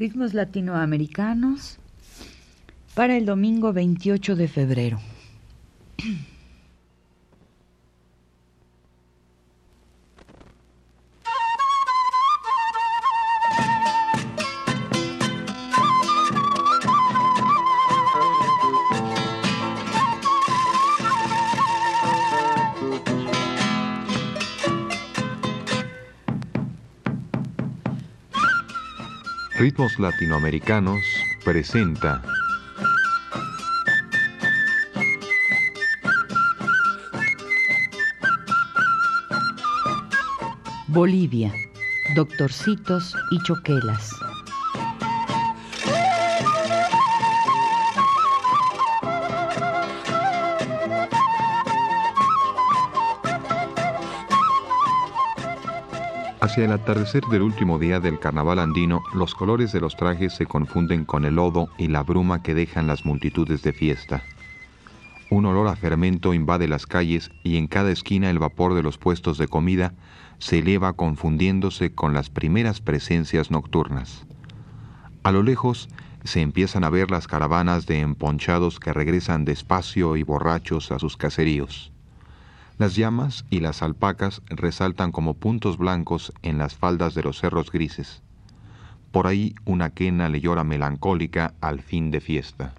ritmos latinoamericanos para el domingo 28 de febrero. Latinoamericanos presenta Bolivia, Doctorcitos y Choquelas. Hacia el atardecer del último día del carnaval andino, los colores de los trajes se confunden con el lodo y la bruma que dejan las multitudes de fiesta. Un olor a fermento invade las calles y en cada esquina el vapor de los puestos de comida se eleva confundiéndose con las primeras presencias nocturnas. A lo lejos se empiezan a ver las caravanas de emponchados que regresan despacio y borrachos a sus caseríos. Las llamas y las alpacas resaltan como puntos blancos en las faldas de los cerros grises. Por ahí una quena le llora melancólica al fin de fiesta.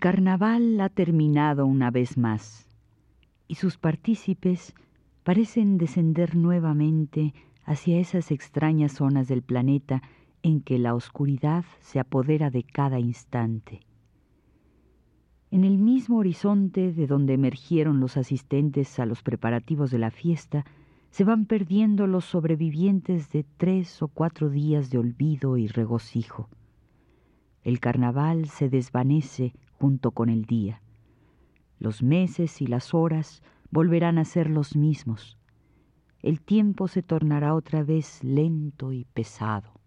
Carnaval ha terminado una vez más y sus partícipes parecen descender nuevamente hacia esas extrañas zonas del planeta en que la oscuridad se apodera de cada instante. En el mismo horizonte de donde emergieron los asistentes a los preparativos de la fiesta, se van perdiendo los sobrevivientes de tres o cuatro días de olvido y regocijo. El carnaval se desvanece junto con el día. Los meses y las horas volverán a ser los mismos. El tiempo se tornará otra vez lento y pesado.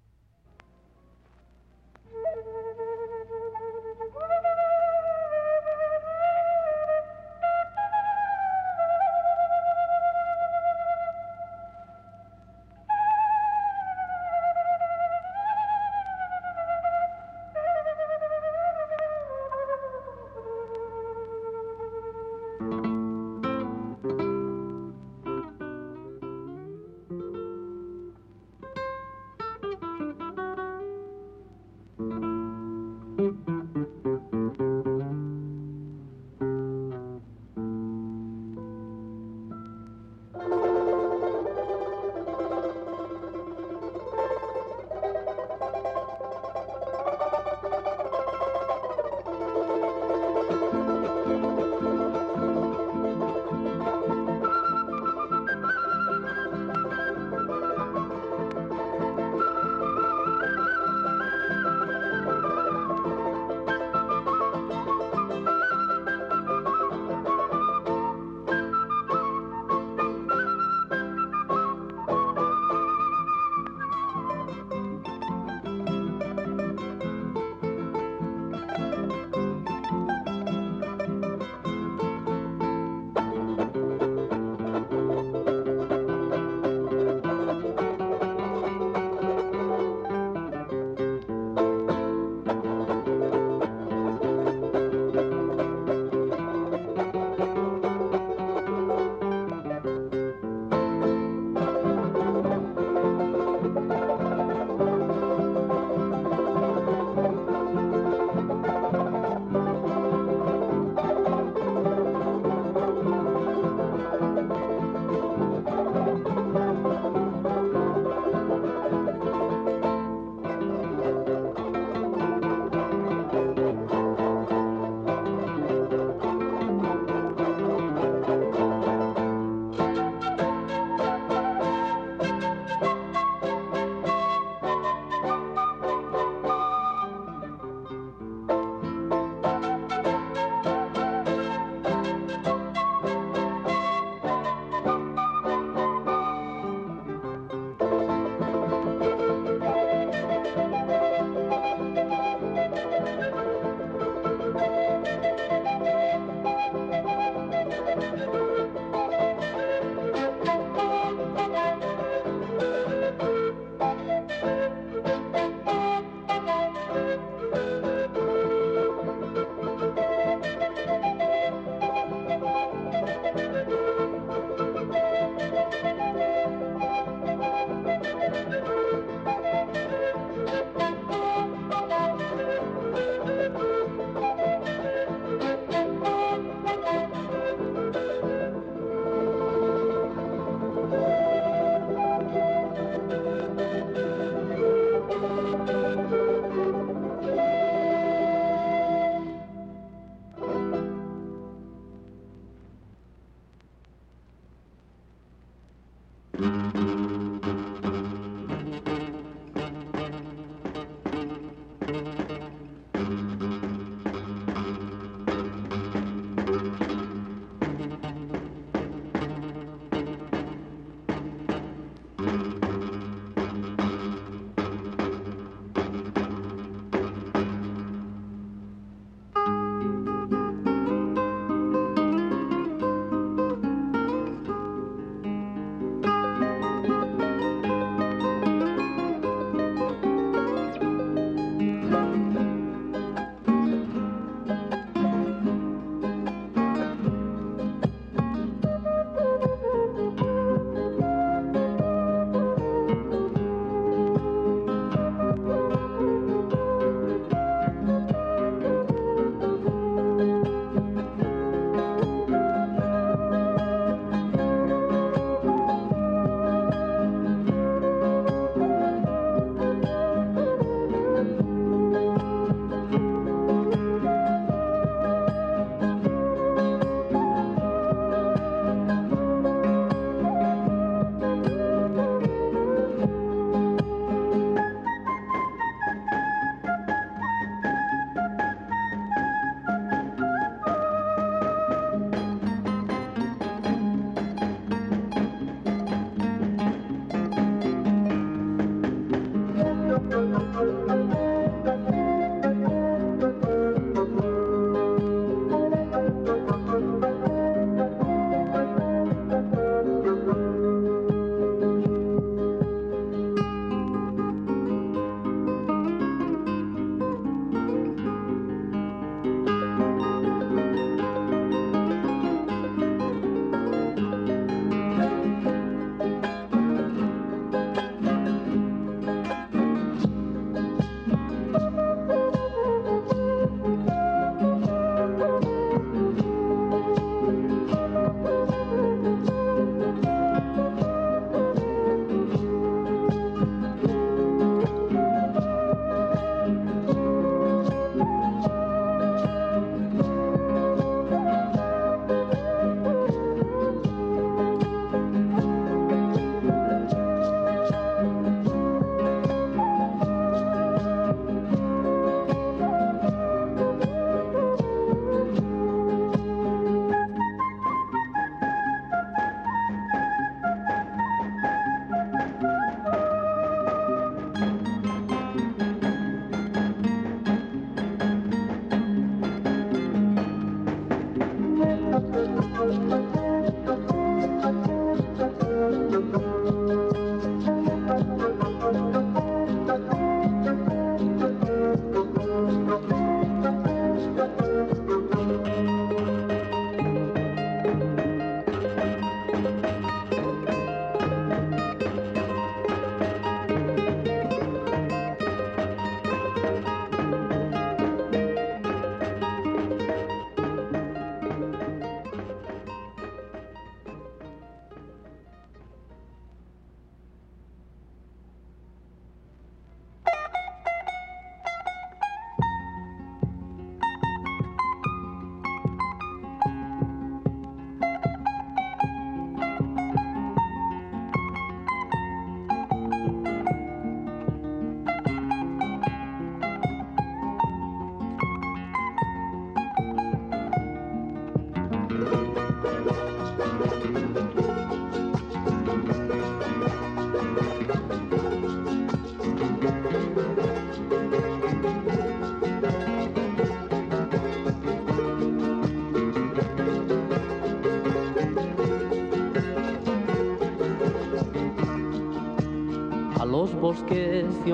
Música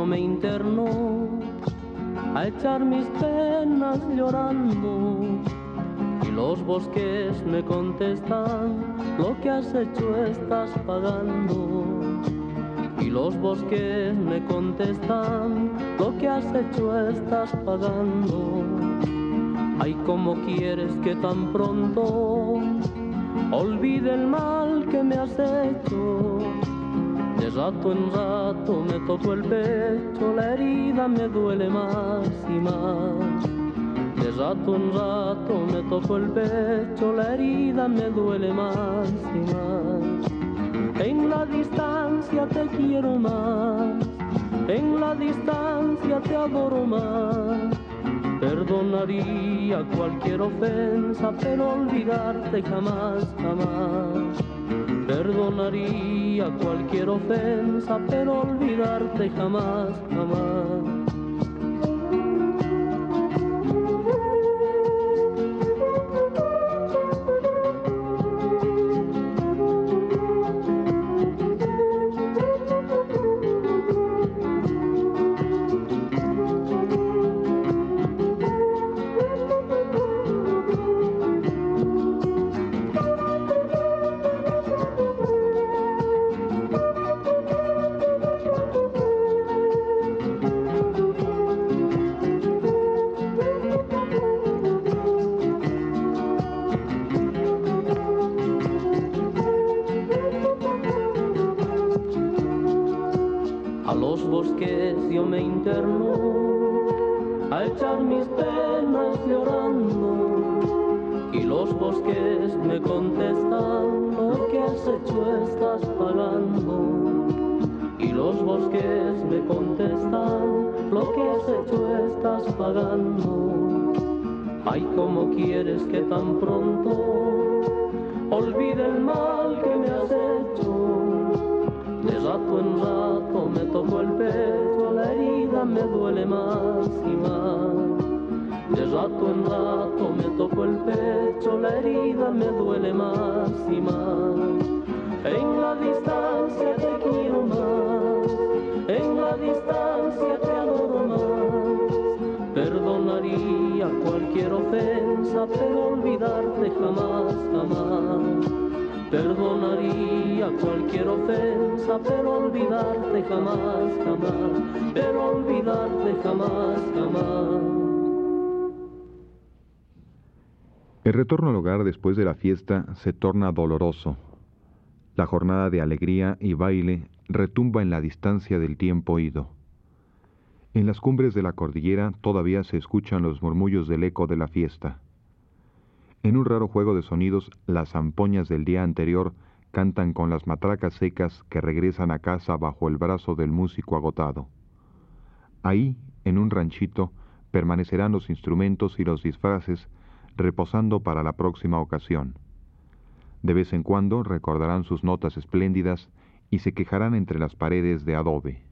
me interno a echar mis penas llorando. Y los bosques me contestan lo que has hecho estás pagando y los bosques me contestan lo que has hecho estás pagando ay como quieres que tan pronto olvide el mal que me has hecho rato en rato me toco el pecho, la herida me duele más y más. De rato en rato me toco el pecho, la herida me duele más y más. En la distancia te quiero más, en la distancia te adoro más. Perdonaría cualquier ofensa, pero olvidarte jamás, jamás. Perdonaría cualquier ofensa, pero olvidarte jamás, jamás. Jamás, olvidarte jamás. El retorno al hogar después de la fiesta se torna doloroso. La jornada de alegría y baile retumba en la distancia del tiempo ido. En las cumbres de la cordillera todavía se escuchan los murmullos del eco de la fiesta. En un raro juego de sonidos, las zampoñas del día anterior cantan con las matracas secas que regresan a casa bajo el brazo del músico agotado. Ahí, en un ranchito, permanecerán los instrumentos y los disfraces reposando para la próxima ocasión. De vez en cuando recordarán sus notas espléndidas y se quejarán entre las paredes de adobe.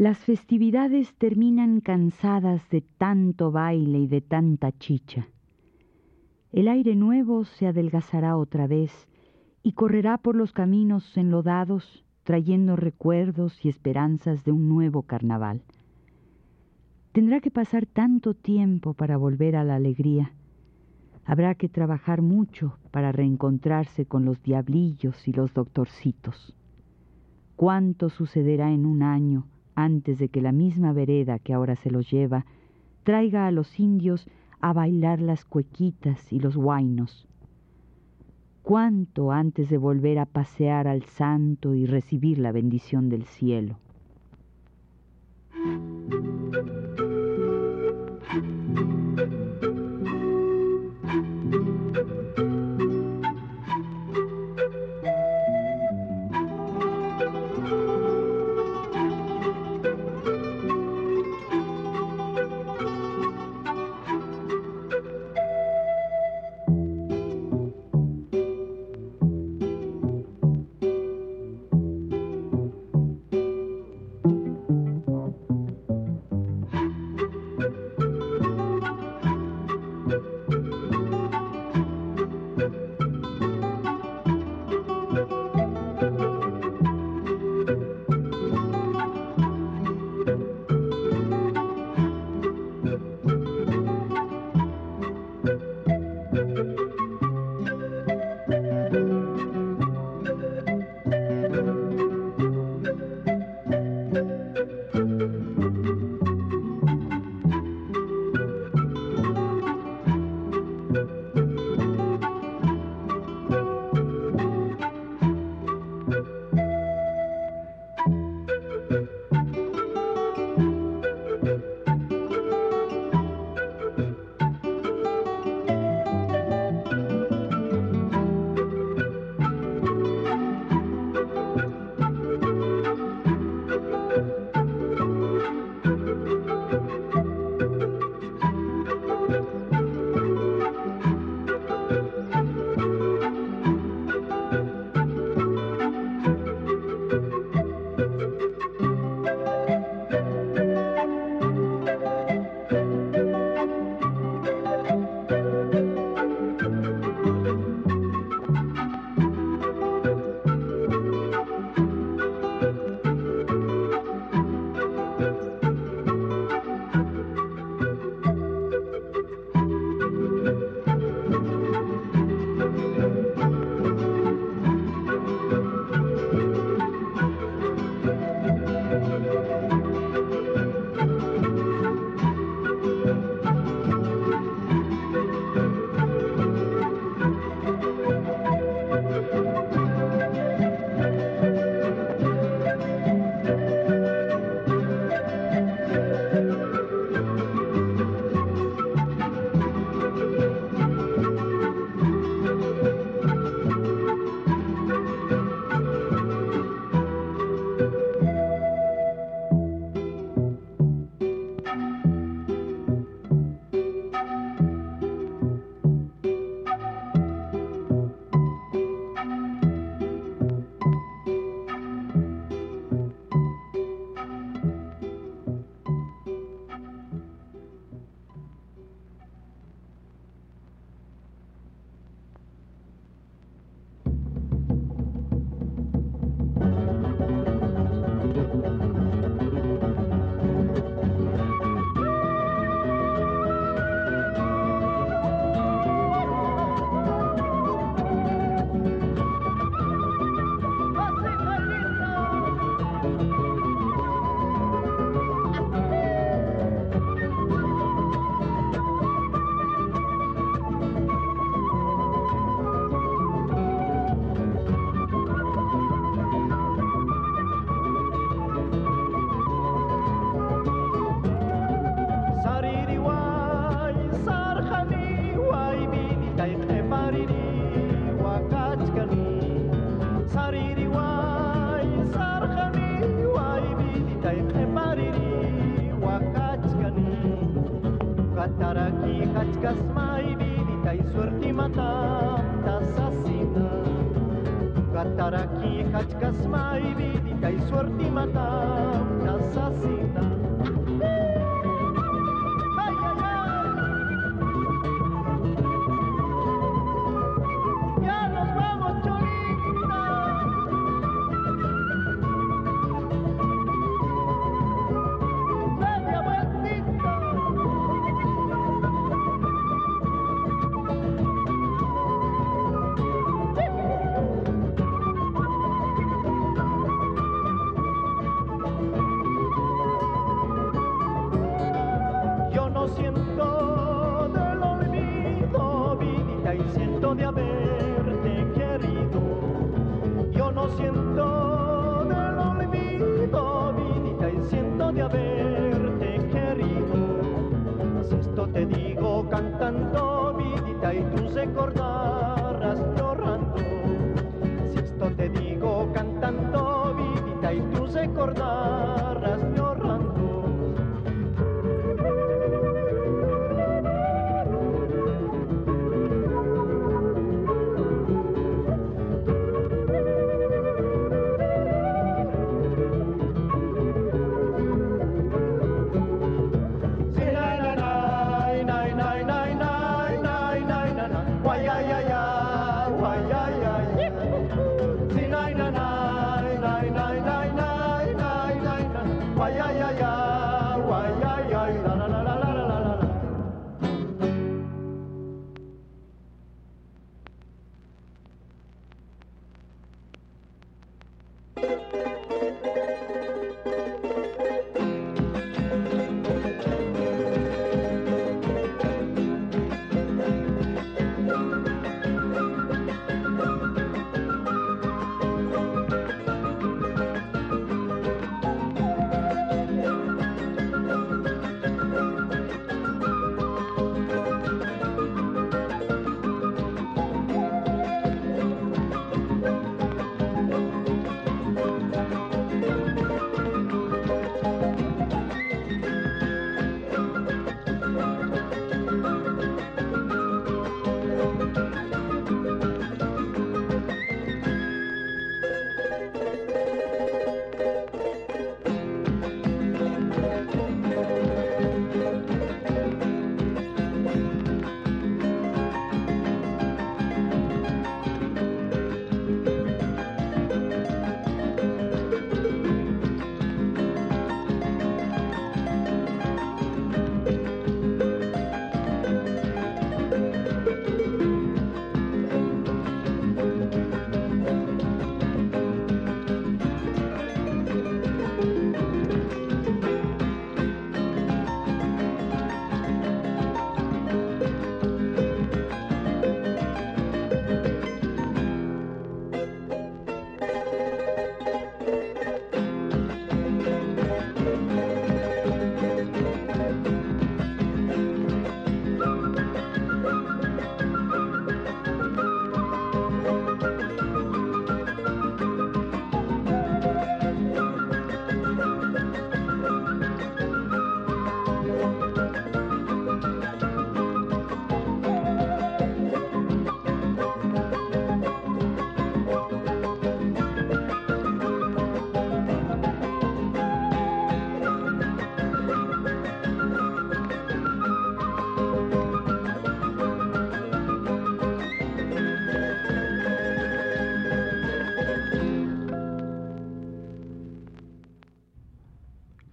Las festividades terminan cansadas de tanto baile y de tanta chicha. El aire nuevo se adelgazará otra vez y correrá por los caminos enlodados trayendo recuerdos y esperanzas de un nuevo carnaval. Tendrá que pasar tanto tiempo para volver a la alegría. Habrá que trabajar mucho para reencontrarse con los diablillos y los doctorcitos. ¿Cuánto sucederá en un año antes de que la misma vereda que ahora se los lleva traiga a los indios a bailar las cuequitas y los guainos? ¿Cuánto antes de volver a pasear al santo y recibir la bendición del cielo?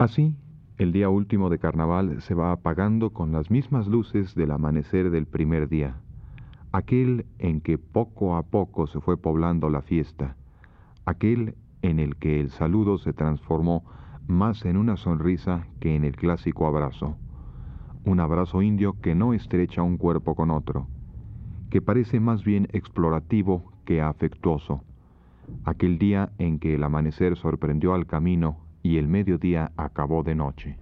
Así, el día último de carnaval se va apagando con las mismas luces del amanecer del primer día, aquel en que poco a poco se fue poblando la fiesta, aquel en el que el saludo se transformó más en una sonrisa que en el clásico abrazo, un abrazo indio que no estrecha un cuerpo con otro, que parece más bien explorativo que afectuoso, aquel día en que el amanecer sorprendió al camino y el mediodía acabó de noche.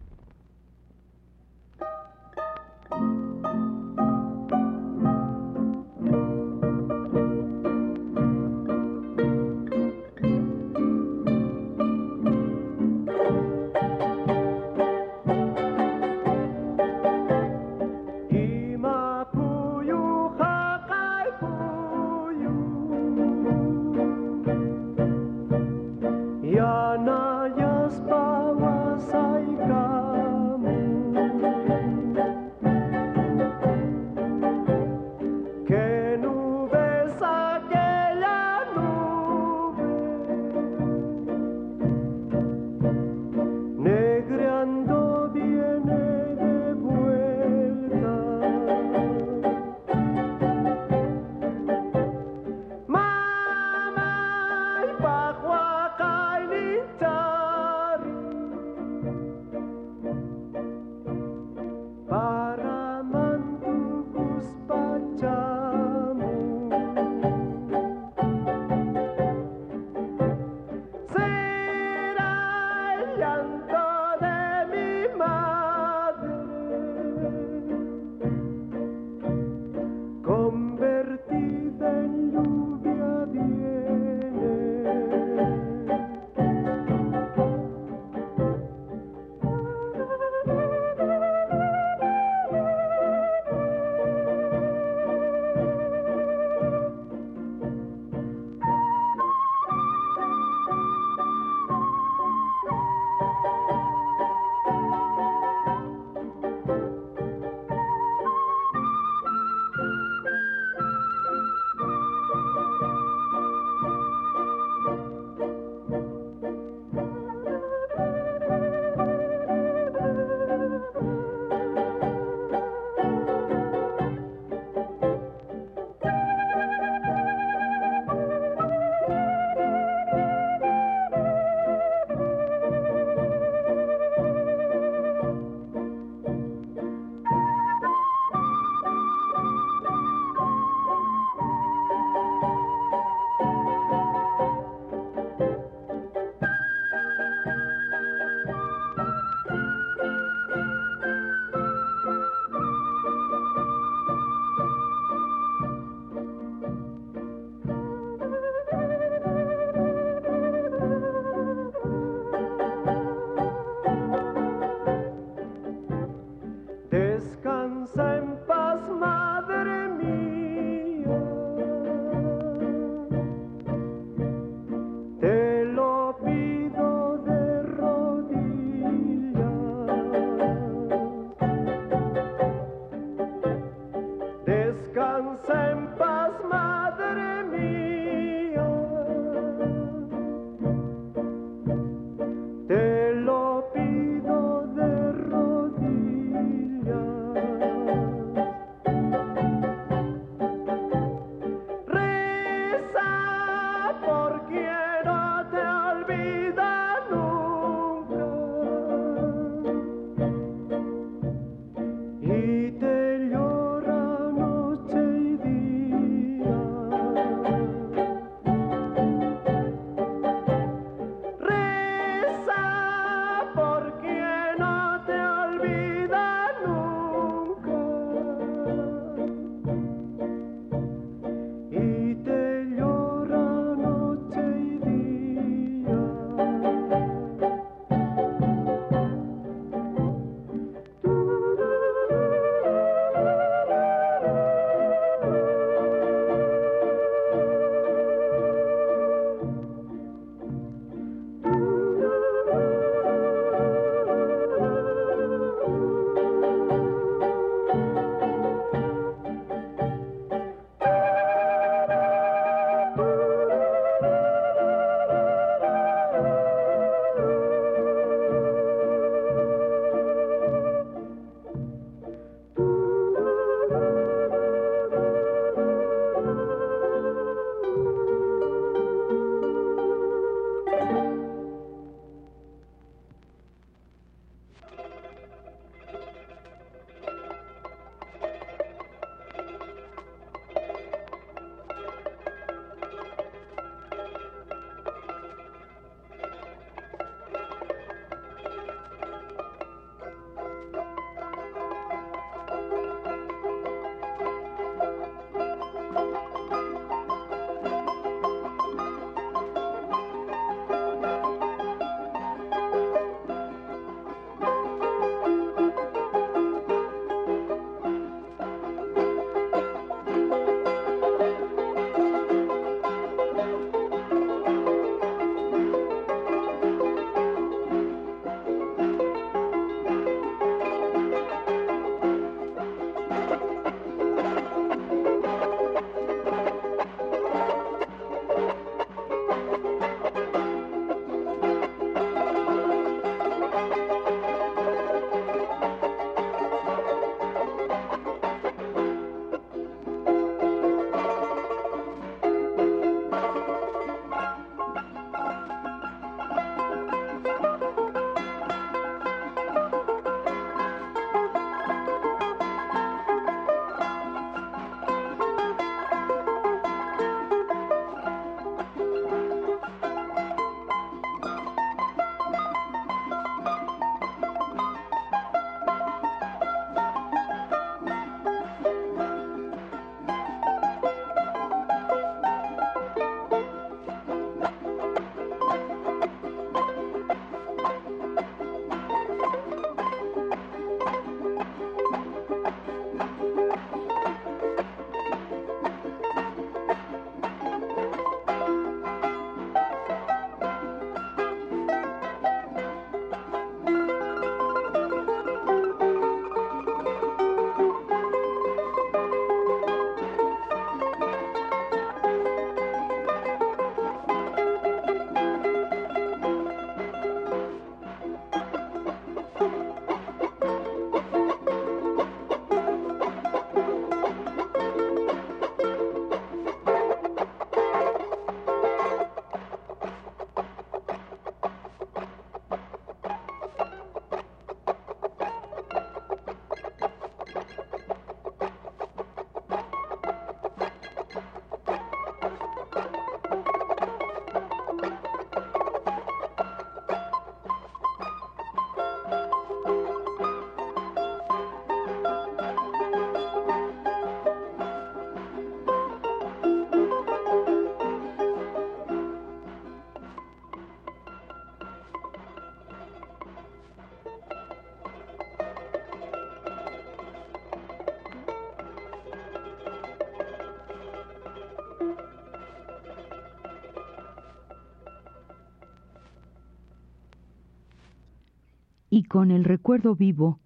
Y con el recuerdo vivo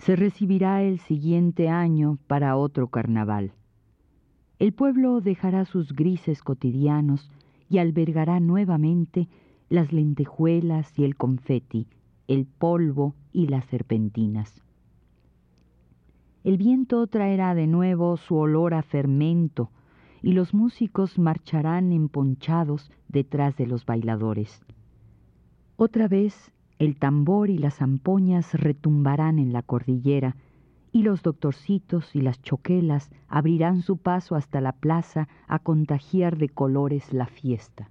se recibirá el siguiente año para otro carnaval. El pueblo dejará sus grises cotidianos y albergará nuevamente las lentejuelas y el confeti, el polvo y las serpentinas. El viento traerá de nuevo su olor a fermento y los músicos marcharán emponchados detrás de los bailadores. Otra vez el tambor y las zampoñas retumbarán en la cordillera y los doctorcitos y las choquelas abrirán su paso hasta la plaza a contagiar de colores la fiesta.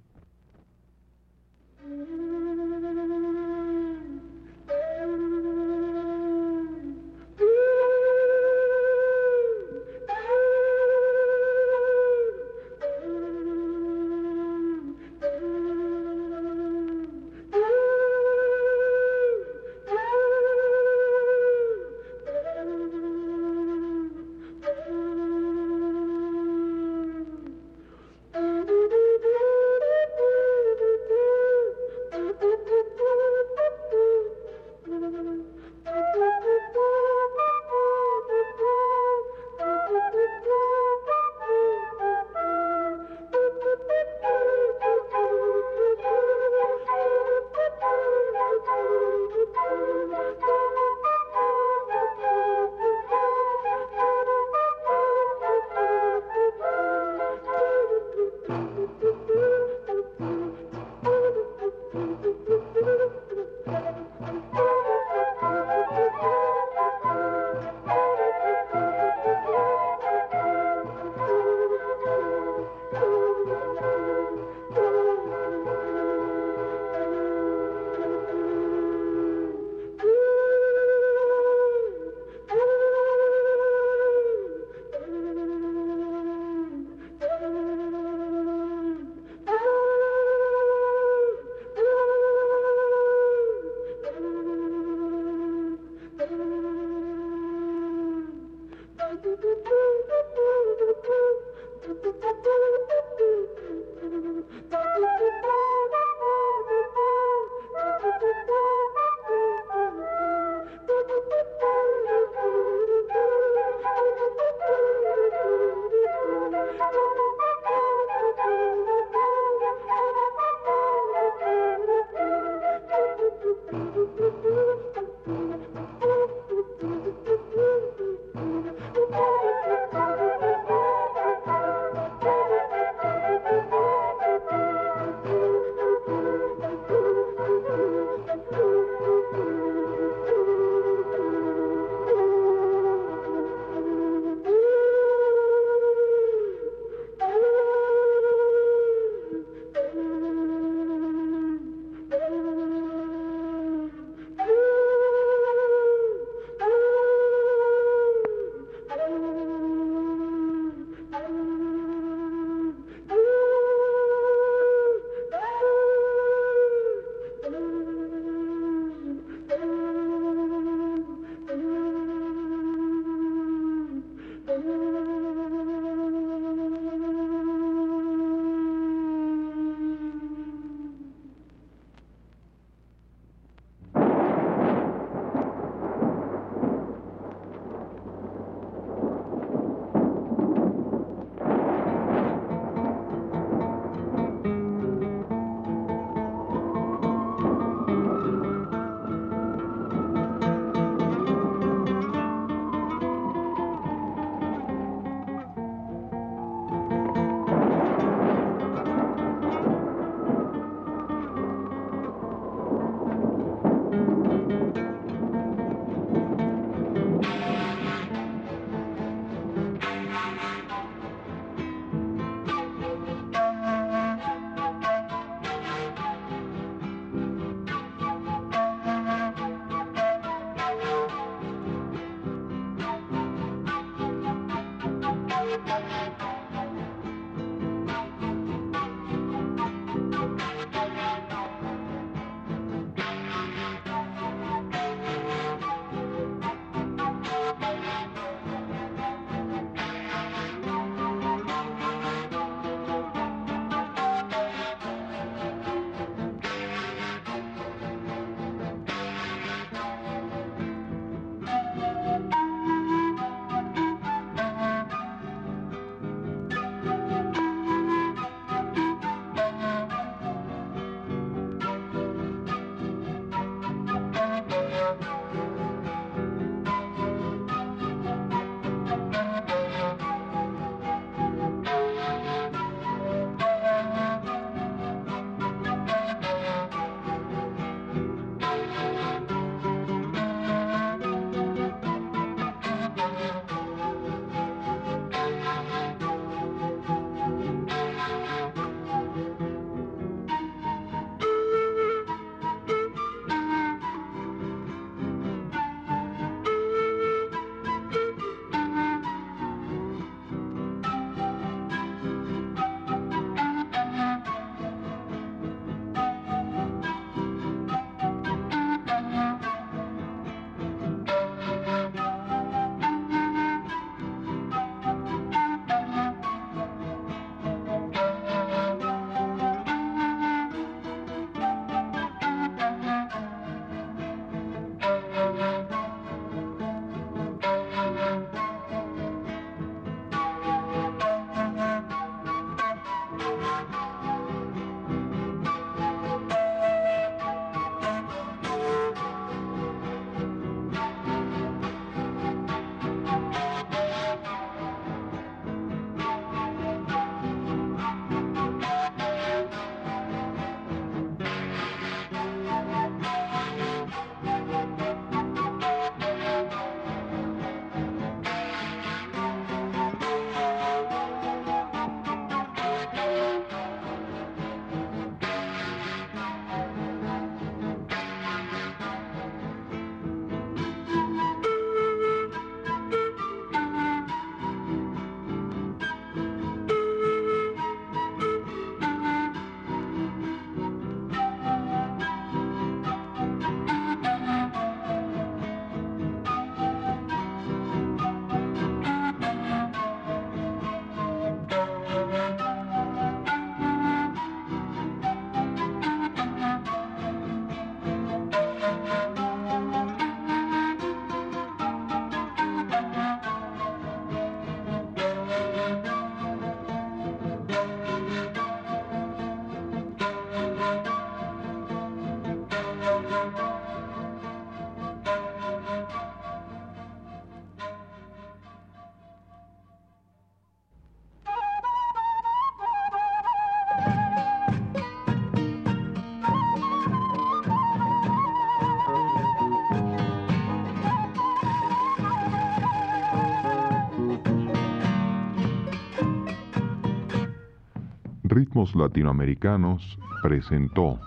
Ritmos latinoamericanos presentó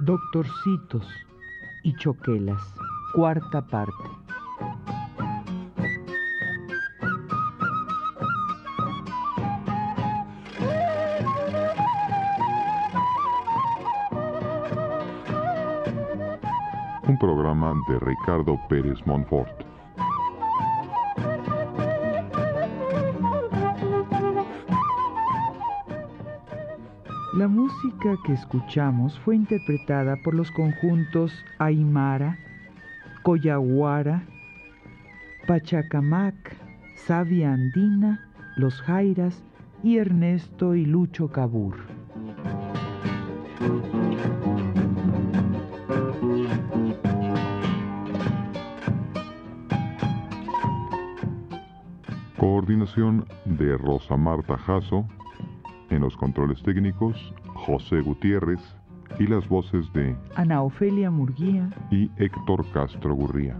Doctorcitos y Choquelas, cuarta parte. Un programa de Ricardo Pérez Monfort. Que escuchamos fue interpretada por los conjuntos Aymara, Coyahuara, Pachacamac, Savia Andina, Los Jairas y Ernesto y Lucho Cabur. Coordinación de Rosa Marta Jasso, en los controles técnicos, José Gutiérrez y las voces de Ana Ofelia Murguía y Héctor Castro Gurría.